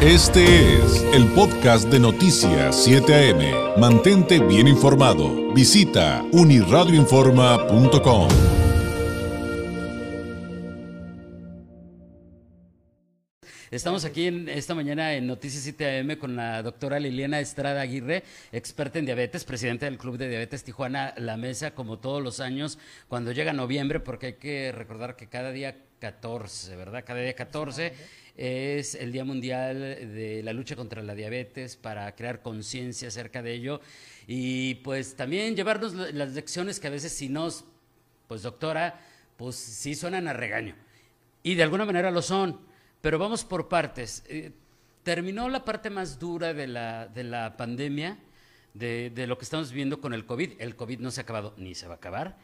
Este es el podcast de Noticias 7 AM. Mantente bien informado. Visita uniradioinforma.com. Estamos aquí en esta mañana en Noticias 7 AM con la doctora Liliana Estrada Aguirre, experta en diabetes, presidenta del Club de Diabetes Tijuana La Mesa, como todos los años, cuando llega noviembre, porque hay que recordar que cada día 14, ¿verdad? Cada día 14 es el Día Mundial de la Lucha contra la Diabetes para crear conciencia acerca de ello y pues también llevarnos las lecciones que a veces si nos, pues doctora, pues sí suenan a regaño y de alguna manera lo son, pero vamos por partes. Eh, terminó la parte más dura de la, de la pandemia, de, de lo que estamos viviendo con el COVID. El COVID no se ha acabado ni se va a acabar.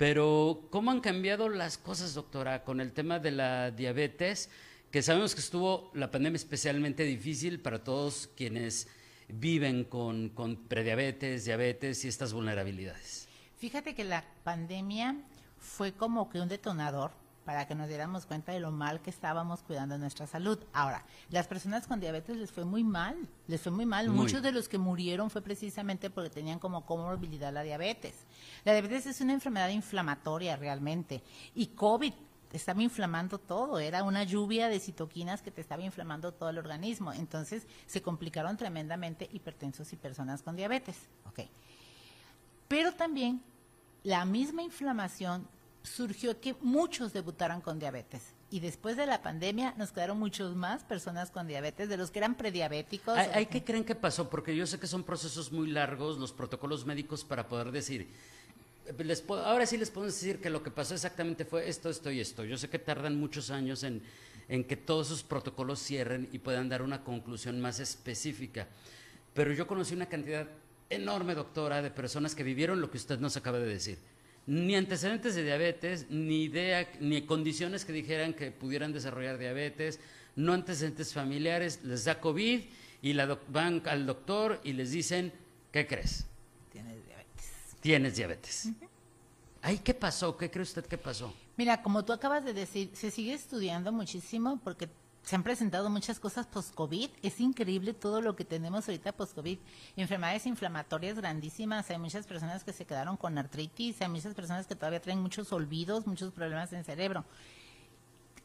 Pero, ¿cómo han cambiado las cosas, doctora, con el tema de la diabetes? que sabemos que estuvo la pandemia especialmente difícil para todos quienes viven con, prediabetes, diabetes y estas vulnerabilidades. Fíjate que la pandemia fue como que un detonador para que nos diéramos cuenta de lo mal que estábamos cuidando nuestra salud. Ahora, las personas con diabetes les fue muy mal, les fue muy mal. Muchos de los que murieron fue precisamente porque tenían como comorbilidad la diabetes. La diabetes es una enfermedad inflamatoria realmente y COVID estaba inflamando todo, era una lluvia de citoquinas que te estaba inflamando todo el organismo. Entonces se complicaron tremendamente hipertensos y personas con diabetes. Okay. Pero también la misma inflamación surgió que muchos debutaran con diabetes. Y después de la pandemia nos quedaron muchos más personas con diabetes, de los que eran prediabéticos. ¿Hay, ¿hay qué creen que pasó? Porque yo sé que son procesos muy largos, los protocolos médicos para poder decir, ahora sí les podemos decir que lo que pasó exactamente fue esto, esto y esto. Yo sé que tardan muchos años en, en que todos esos protocolos cierren y puedan dar una conclusión más específica. Pero yo conocí una cantidad enorme, doctora, de personas que vivieron lo que usted nos acaba de decir. Ni antecedentes de diabetes, ni idea, ni condiciones que dijeran que pudieran desarrollar diabetes, no antecedentes familiares, les da COVID y la van al doctor y les dicen, ¿qué crees? tienes diabetes. ¿Ahí qué pasó? ¿Qué cree usted que pasó? Mira, como tú acabas de decir, se sigue estudiando muchísimo porque se han presentado muchas cosas post-COVID. Es increíble todo lo que tenemos ahorita post-COVID. Enfermedades inflamatorias grandísimas. Hay muchas personas que se quedaron con artritis. Hay muchas personas que todavía traen muchos olvidos, muchos problemas en cerebro.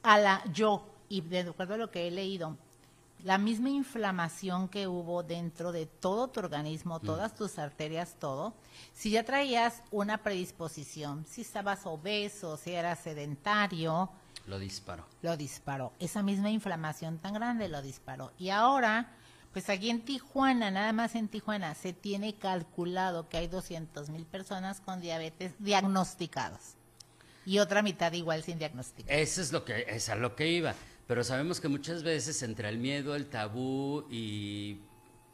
A la yo, y de acuerdo a lo que he leído, la misma inflamación que hubo dentro de todo tu organismo, mm. todas tus arterias, todo, si ya traías una predisposición, si estabas obeso, si eras sedentario, lo disparó. Lo disparó. Esa misma inflamación tan grande lo disparó. Y ahora, pues aquí en Tijuana, nada más en Tijuana, se tiene calculado que hay 200 mil personas con diabetes diagnosticados. Y otra mitad igual sin diagnóstico. Eso es lo que, es a lo que iba. Pero sabemos que muchas veces entre el miedo, el tabú y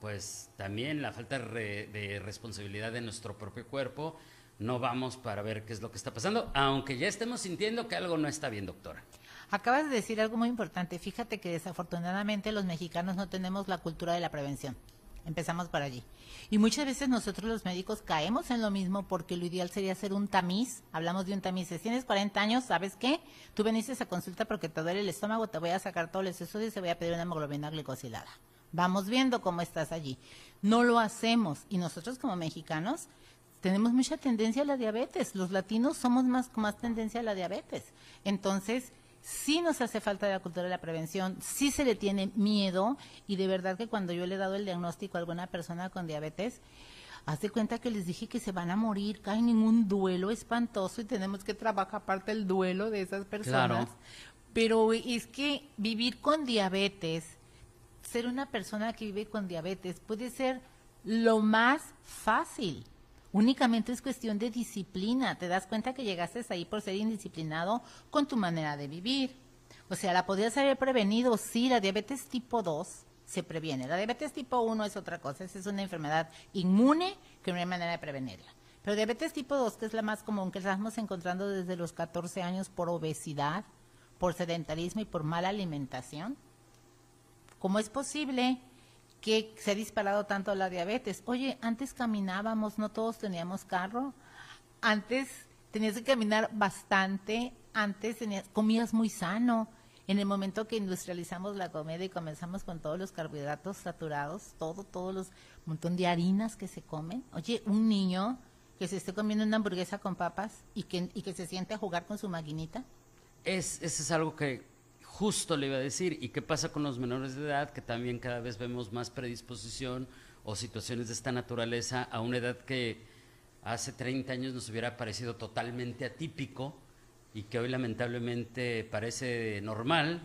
pues también la falta de responsabilidad de nuestro propio cuerpo, no vamos para ver qué es lo que está pasando, aunque ya estemos sintiendo que algo no está bien, doctora. Acabas de decir algo muy importante. Fíjate que desafortunadamente los mexicanos no tenemos la cultura de la prevención. Empezamos por allí. Y muchas veces nosotros los médicos caemos en lo mismo porque lo ideal sería hacer un tamiz. Hablamos de un tamiz. Si tienes 40 años, ¿sabes qué? Tú veniste a consulta porque te duele el estómago, te voy a sacar todos los estudios y te voy a pedir una hemoglobina glicosilada. Vamos viendo cómo estás allí. No lo hacemos. Y nosotros como mexicanos tenemos mucha tendencia a la diabetes. Los latinos somos más con más tendencia a la diabetes. Entonces, sí nos hace falta la cultura de la prevención, sí se le tiene miedo y de verdad que cuando yo le he dado el diagnóstico a alguna persona con diabetes, hace cuenta que les dije que se van a morir, cae en un duelo espantoso y tenemos que trabajar aparte el duelo de esas personas. Pero es que vivir con diabetes, ser una persona que vive con diabetes puede ser lo más fácil Únicamente es cuestión de disciplina. Te das cuenta que llegaste ahí por ser indisciplinado con tu manera de vivir. O sea, la podrías haber prevenido. Sí, la diabetes tipo 2 se previene. La diabetes tipo 1 es otra cosa. Esa es una enfermedad inmune que no hay manera de prevenirla. Pero diabetes tipo 2, que es la más común, que estamos encontrando desde los 14 años por obesidad, por sedentarismo y por mala alimentación. ¿Cómo es posible que se ha disparado tanto la diabetes. Oye, antes caminábamos, no todos teníamos carro. Antes tenías que caminar bastante, antes tenías, comías muy sano. En el momento que industrializamos la comida y comenzamos con todos los carbohidratos saturados, todo, todos los montón de harinas que se comen. Oye, un niño que se esté comiendo una hamburguesa con papas y que, y que se siente a jugar con su maquinita. Es, eso es algo que justo le iba a decir. ¿Y qué pasa con los menores de edad? Que también cada vez vemos más predisposición o situaciones de esta naturaleza a una edad que hace 30 años nos hubiera parecido totalmente atípico y que hoy lamentablemente parece normal,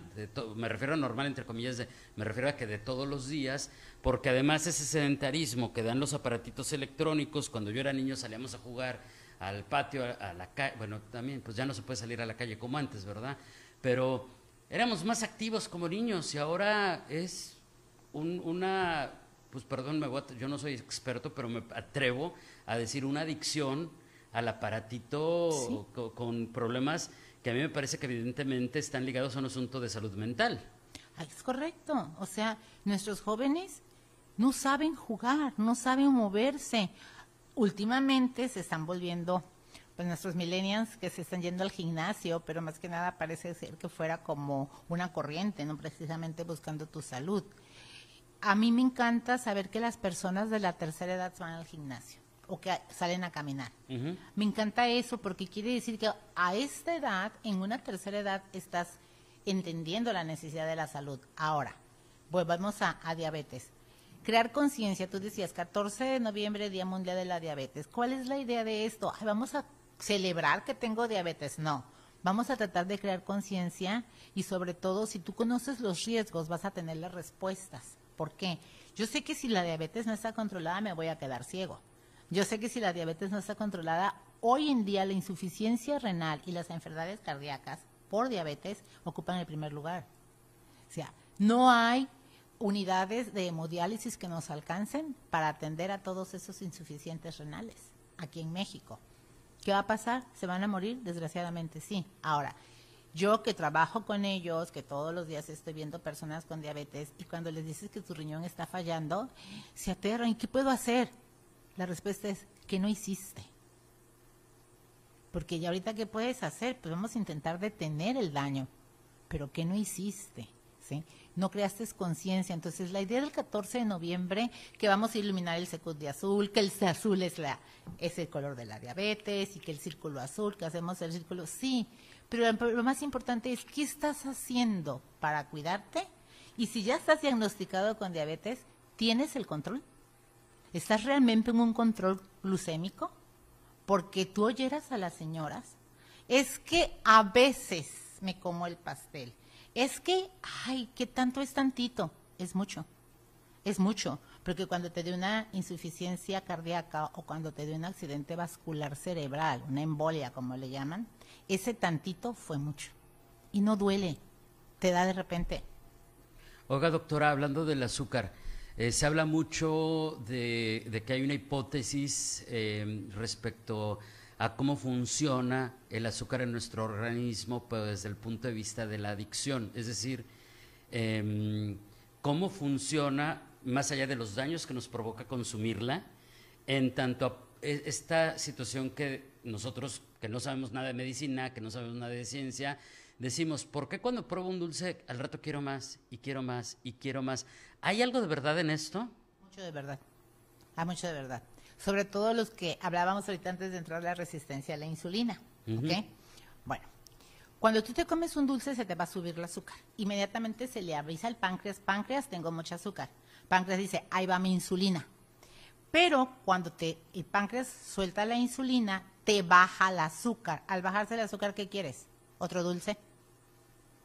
me refiero a normal entre comillas, me refiero a que de todos los días, porque además ese sedentarismo que dan los aparatitos electrónicos, cuando yo era niño salíamos a jugar al patio, a, la calle, bueno, también pues ya no se puede salir a la calle como antes, ¿verdad? Pero éramos más activos como niños y ahora es una, pues perdón, me yo no soy experto, pero me atrevo a decir una adicción al aparatito con, problemas que a mí me parece que evidentemente están ligados a un asunto de salud mental. Es correcto. O sea, nuestros jóvenes no saben jugar, no saben moverse. Últimamente se están volviendo, pues nuestros millennials que se están yendo al gimnasio, pero más que nada parece ser que fuera como una corriente, no precisamente buscando tu salud. A mí me encanta saber que las personas de la tercera edad van al gimnasio o que salen a caminar. Me encanta eso porque quiere decir que a esta edad, en una tercera edad, estás entendiendo la necesidad de la salud. Ahora, volvamos a, diabetes. Crear conciencia, tú decías 14 de noviembre, Día Mundial de la Diabetes. ¿Cuál es la idea de esto? vamos a celebrar que tengo diabetes. No, vamos a tratar de crear conciencia y sobre todo si tú conoces los riesgos vas a tener las respuestas. ¿Por qué? Yo sé que si la diabetes no está controlada me voy a quedar ciego. Yo sé que si la diabetes no está controlada, hoy en día la insuficiencia renal y las enfermedades cardíacas por diabetes ocupan el primer lugar. O sea, no hay unidades de hemodiálisis que nos alcancen para atender a todos esos insuficientes renales aquí en México. ¿Qué va a pasar? ¿Se van a morir? Desgraciadamente sí. Ahora, yo que trabajo con ellos, que todos los días estoy viendo personas con diabetes y cuando les dices que tu riñón está fallando, se aterran. ¿Y qué puedo hacer? La respuesta es que no hiciste. Porque ya ahorita qué puedes hacer, pues vamos a intentar detener el daño, pero ¿qué no hiciste? ¿Sí? No creaste conciencia. Entonces, la idea del 14 de noviembre, que vamos a iluminar el secut de azul, que el azul es, la, es el color de la diabetes y que el círculo azul, que hacemos el círculo, sí. Pero lo más importante es, ¿qué estás haciendo para cuidarte? Y si ya estás diagnosticado con diabetes, ¿tienes el control? ¿Estás realmente en un control glucémico? Porque tú oyeras a las señoras. Es que a veces me como el pastel. Es que, ay, ¿qué tanto es tantito? Es mucho. Es mucho. Porque cuando te dio una insuficiencia cardíaca o cuando te dio un accidente vascular cerebral, una embolia como le llaman, ese tantito fue mucho. Y no duele. Te da de repente. Oiga, doctora, hablando del azúcar, eh, se habla mucho de, que hay una hipótesis eh, respecto cómo funciona el azúcar en nuestro organismo pero desde el punto de vista de la adicción, es decir, em, cómo funciona más allá de los daños que nos provoca consumirla, en tanto a e, esta situación que nosotros, que no sabemos nada de medicina, que no sabemos nada de ciencia, decimos, ¿por qué cuando pruebo un dulce al rato quiero más y quiero más y quiero más? ¿Hay algo de verdad en esto? Mucho de verdad. Hay mucho de verdad. Sobre todo los que hablábamos ahorita antes de entrar la resistencia a la insulina. Bueno, cuando tú te comes un dulce se te va a subir el azúcar. Inmediatamente se le avisa al páncreas, páncreas, tengo mucho azúcar. Páncreas dice, ahí va mi insulina. Pero cuando te, el páncreas suelta la insulina, te baja el azúcar. Al bajarse el azúcar, ¿qué quieres? ¿Otro dulce?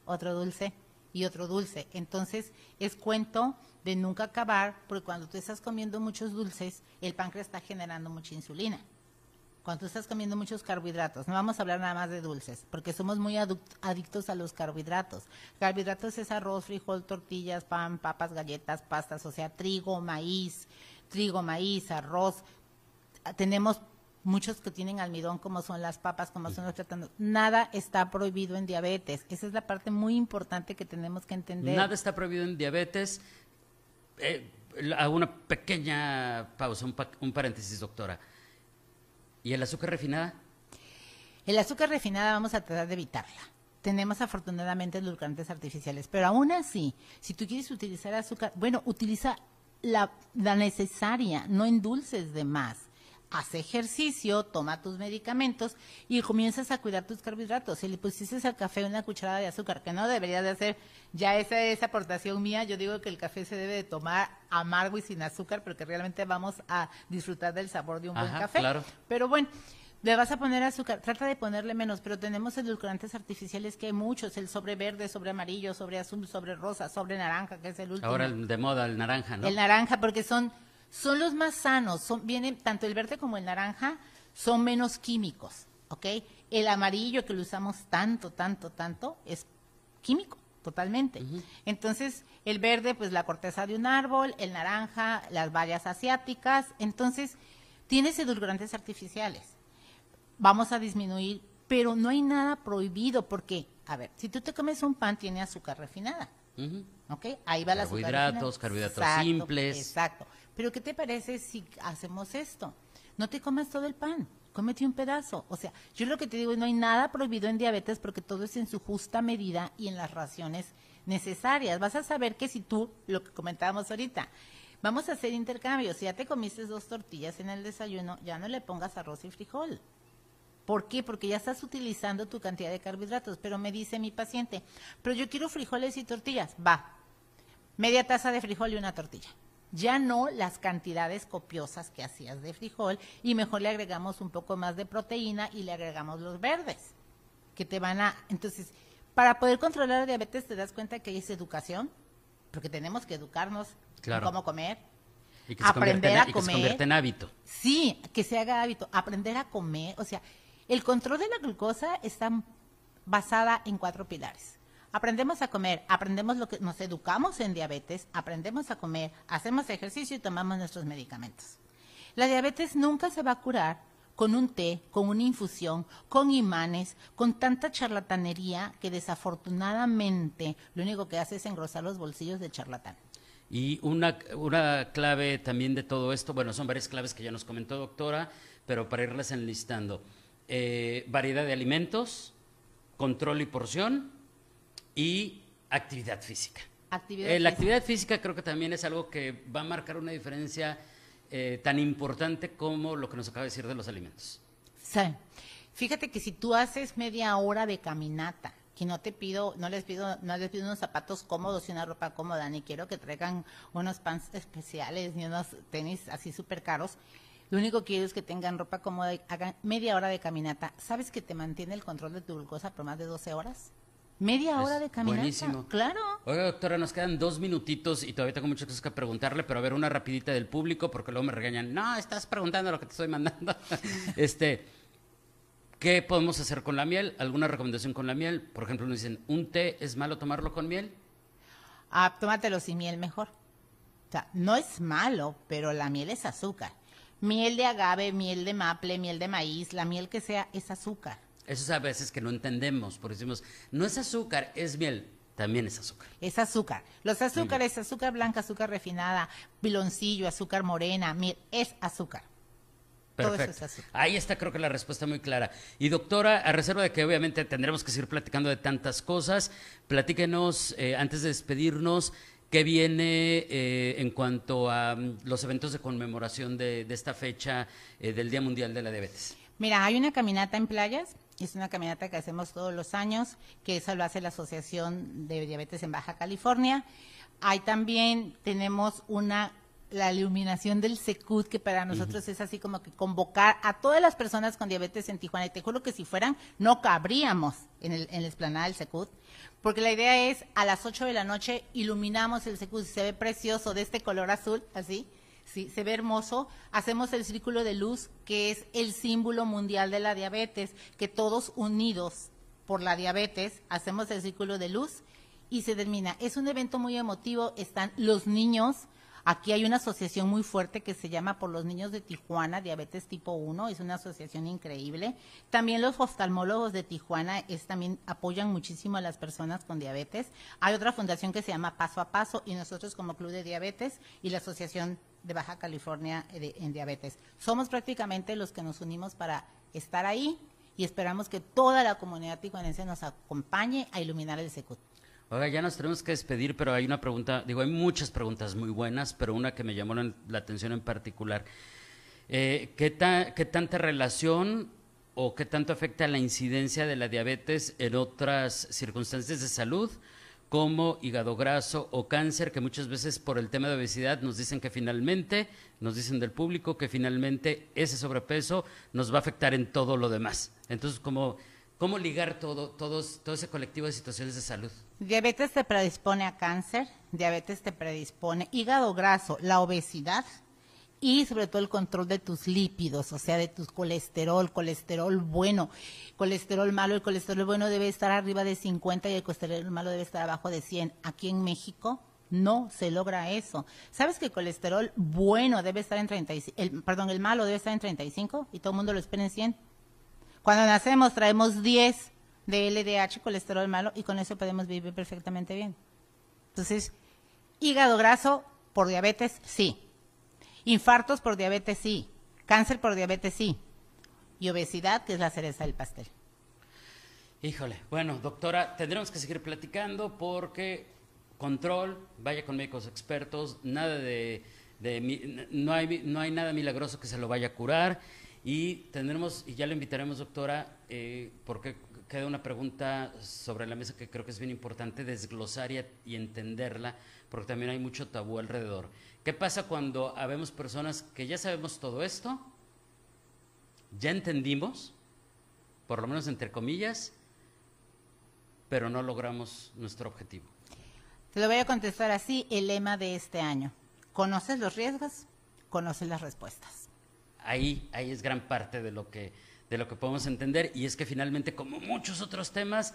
otro dulce y otro dulce. Entonces es cuento de nunca acabar, porque cuando tú estás comiendo muchos dulces, el páncreas está generando mucha insulina. Cuando tú estás comiendo muchos carbohidratos, no vamos a hablar nada más de dulces, porque somos muy adictos a los carbohidratos. Carbohidratos es arroz, frijol, tortillas, pan, papas, galletas, pastas, o sea, trigo, maíz, trigo, maíz, arroz. Tenemos muchos que tienen almidón, como son las papas, como son los plátanos. Nada está prohibido en diabetes. Esa es la parte muy importante que tenemos que entender. Nada está prohibido en diabetes. Eh, hago una pequeña pausa, un, paréntesis, doctora. ¿Y el azúcar refinada? El azúcar refinada vamos a tratar de evitarla. tenemos afortunadamente edulcorantes artificiales, pero aún así, si tú quieres utilizar azúcar, bueno, utiliza la, la necesaria, no endulces de más. Haz ejercicio, toma tus medicamentos y comienzas a cuidar tus carbohidratos. Si le pusiste al café una cucharada de azúcar, que no debería de hacer, ya esa es aportación mía, yo digo que el café se debe de tomar amargo y sin azúcar, porque realmente vamos a disfrutar del sabor de un buen café. claro. Pero bueno, le vas a poner azúcar, trata de ponerle menos, pero tenemos edulcorantes artificiales que hay muchos, el sobre verde, sobre amarillo, sobre azul, sobre rosa, sobre naranja, que es el último. Ahora el de moda, el naranja, ¿no? El naranja, porque son, son los más sanos, son, vienen, tanto el verde como el naranja son menos químicos, ¿ok? El amarillo que lo usamos tanto, tanto, tanto, es químico, totalmente. Entonces, el verde, pues la corteza de un árbol, el naranja, las bayas asiáticas, entonces, tienes edulcorantes artificiales vamos a disminuir, pero no hay nada prohibido porque, a ver, si tú te comes un pan tiene azúcar refinada. ¿ok? Ahí va la azúcar Carbohidratos, carbohidratos simples. Exacto. Pero ¿qué te parece si hacemos esto? No te comas todo el pan, cómete un pedazo. O sea, yo lo que te digo, no hay nada prohibido en diabetes porque todo es en su justa medida y en las raciones necesarias. Vas a saber que si tú, lo que comentábamos ahorita, vamos a hacer intercambios. Si ya te comiste dos tortillas en el desayuno, ya no le pongas arroz y frijol. ¿Por qué? Porque ya estás utilizando tu cantidad de carbohidratos. Pero me dice mi paciente, pero yo quiero frijoles y tortillas. Va, media taza de frijol y una tortilla. Ya no las cantidades copiosas que hacías de frijol y mejor le agregamos un poco más de proteína y le agregamos los verdes, que te van a... Entonces, para poder controlar la diabetes te das cuenta que es educación, porque tenemos que educarnos Claro. en cómo comer, Y que, se aprender en, a y que se comer. convierte en hábito. Sí, que se haga hábito, aprender a comer, o sea, el control de la glucosa está basada en cuatro pilares. Aprendemos a comer, aprendemos lo que nos educamos en diabetes, aprendemos a comer, hacemos ejercicio y tomamos nuestros medicamentos. La diabetes nunca se va a curar con un té, con una infusión, con imanes, con tanta charlatanería que desafortunadamente lo único que hace es engrosar los bolsillos de charlatán. Y una, una clave también de todo esto, bueno, son varias claves que ya nos comentó doctora, pero para irlas enlistando. Eh, variedad de alimentos, control y porción y actividad física. Actividad Eh, la actividad física creo que también es algo que va a marcar una diferencia eh, tan importante como lo que nos acaba de decir de los alimentos. Sí. Fíjate que si tú haces media hora de caminata, que no te pido, no les pido, no les pido unos zapatos cómodos y una ropa cómoda, ni quiero que traigan unos pants especiales ni unos tenis así súper caros. Lo único que quiero es que tengan ropa cómoda y hagan media hora de caminata. ¿Sabes que te mantiene el control de tu glucosa por más de 12 horas? Media hora de caminata. buenísimo. Claro. Oiga, doctora, nos quedan dos minutitos y todavía tengo muchas cosas que preguntarle, pero a ver, una rapidita del público, porque luego me regañan, no, estás preguntando lo que te estoy mandando. este, ¿qué podemos hacer con la miel? ¿Alguna recomendación con la miel? Por ejemplo, nos dicen, ¿un té es malo tomarlo con miel? Ah, tómatelo sin miel mejor. O sea, no es malo, pero la miel es azúcar. Miel de agave, miel de maple, miel de maíz, la miel que sea es azúcar. Eso es a veces que no entendemos, porque decimos, no es azúcar, es miel. También es azúcar. Es azúcar. Los azúcares, azúcar blanca, azúcar refinada, piloncillo, azúcar morena, miel, es azúcar. Todo eso Perfecto. es azúcar. Ahí está creo que la respuesta muy clara. Y doctora, a reserva de que obviamente tendremos que seguir platicando de tantas cosas, platíquenos, eh, antes de despedirnos, qué viene eh, en cuanto a mm, los eventos de conmemoración de, de esta fecha eh, del Día Mundial de la Diabetes. Mira, hay una caminata en playas, es una caminata que hacemos todos los años, que eso lo hace la Asociación de Diabetes en Baja California. Hay también, tenemos una, la iluminación del Secut, que para nosotros es así como que convocar a todas las personas con diabetes en Tijuana. Y te juro que si fueran, no cabríamos en, el, en la esplanada del Secut. Porque la idea es, a las 8 de la noche, iluminamos el Secut, se ve precioso, de este color azul, así. Sí, se ve hermoso. Hacemos el círculo de luz, que es el símbolo mundial de la diabetes, que todos unidos por la diabetes hacemos el círculo de luz y se termina. Es un evento muy emotivo, están los niños. Aquí hay una asociación muy fuerte que se llama Por los Niños de Tijuana, Diabetes Tipo 1, es una asociación increíble. También los oftalmólogos de Tijuana es, también apoyan muchísimo a las personas con diabetes. Hay otra fundación que se llama Paso a Paso y nosotros como Club de Diabetes y la Asociación de Baja California de- en Diabetes. Somos prácticamente los que nos unimos para estar ahí y esperamos que toda la comunidad tijuanense nos acompañe a iluminar el Secut. Oiga, ya nos tenemos que despedir, pero hay una pregunta, digo, hay muchas preguntas muy buenas, pero una que me llamó la, atención en particular. Eh, ¿qué, ¿Qué tanta relación o qué tanto afecta la incidencia de la diabetes en otras circunstancias de salud? Como hígado graso o cáncer, que muchas veces por el tema de obesidad nos dicen que finalmente, nos dicen del público que finalmente ese sobrepeso nos va a afectar en todo lo demás. Entonces, ¿cómo, cómo ligar todo, todos, todo ese colectivo de situaciones de salud? Diabetes te predispone a cáncer, diabetes te predispone hígado graso, la obesidad y sobre todo el control de tus lípidos, o sea, de tu colesterol, colesterol bueno, colesterol malo, el colesterol bueno debe estar arriba de 50 y el colesterol malo debe estar abajo de 100. Aquí en México no se logra eso. ¿Sabes que el colesterol bueno debe estar en 35, el, perdón, el malo debe estar en 35 y todo el mundo lo espera en 100? Cuando nacemos traemos 10 de LDH, colesterol malo, y con eso podemos vivir perfectamente bien. Entonces, hígado graso por diabetes, sí. Infartos por diabetes, sí. Cáncer por diabetes, sí. Y obesidad, que es la cereza del pastel. Híjole, bueno, doctora, tendremos que seguir platicando porque control, vaya con médicos expertos, nada de, no, hay, no hay nada milagroso que se lo vaya a curar y tendremos, y ya le invitaremos, doctora, eh, porque queda una pregunta sobre la mesa que creo que es bien importante desglosar y, y entenderla, porque también hay mucho tabú alrededor. ¿Qué pasa cuando habemos personas que ya sabemos todo esto, ya entendimos, por lo menos entre comillas, pero no logramos nuestro objetivo? Te lo voy a contestar así, el lema de este año. ¿Conoces los riesgos? Conoces las respuestas. Ahí, ahí es gran parte de lo que de lo que podemos entender y es que finalmente como muchos otros temas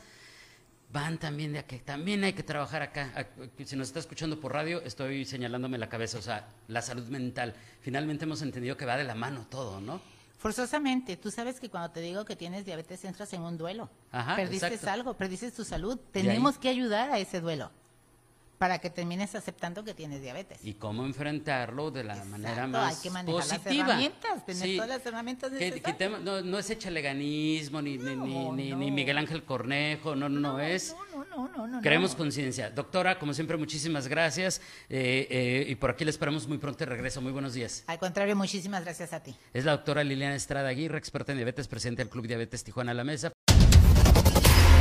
van también de aquí, también hay que trabajar acá. Si nos está escuchando por radio, estoy señalándome la cabeza, o sea, la salud mental. Finalmente hemos entendido que va de la mano todo, ¿no? Forzosamente, tú sabes que cuando te digo que tienes diabetes entras en un duelo. Ajá, perdiste algo, perdiste tu salud. Tenemos que ayudar a ese duelo para que termines aceptando que tienes diabetes. Y cómo enfrentarlo de la manera más hay que manejar positiva. las herramientas, tener todas las herramientas necesarias. no, no, es echaleganismo, ni, ni, ni, ni, Miguel Ángel Cornejo, no, no, no, es... No, no, no, Queremos conciencia. Doctora, como siempre, muchísimas gracias. Eh, eh, y por aquí le esperamos muy pronto de regreso. Muy buenos días. Al contrario, muchísimas gracias a ti. Es la doctora Liliana Estrada Aguirre, experta en diabetes, presidente del Club Diabetes Tijuana la Mesa.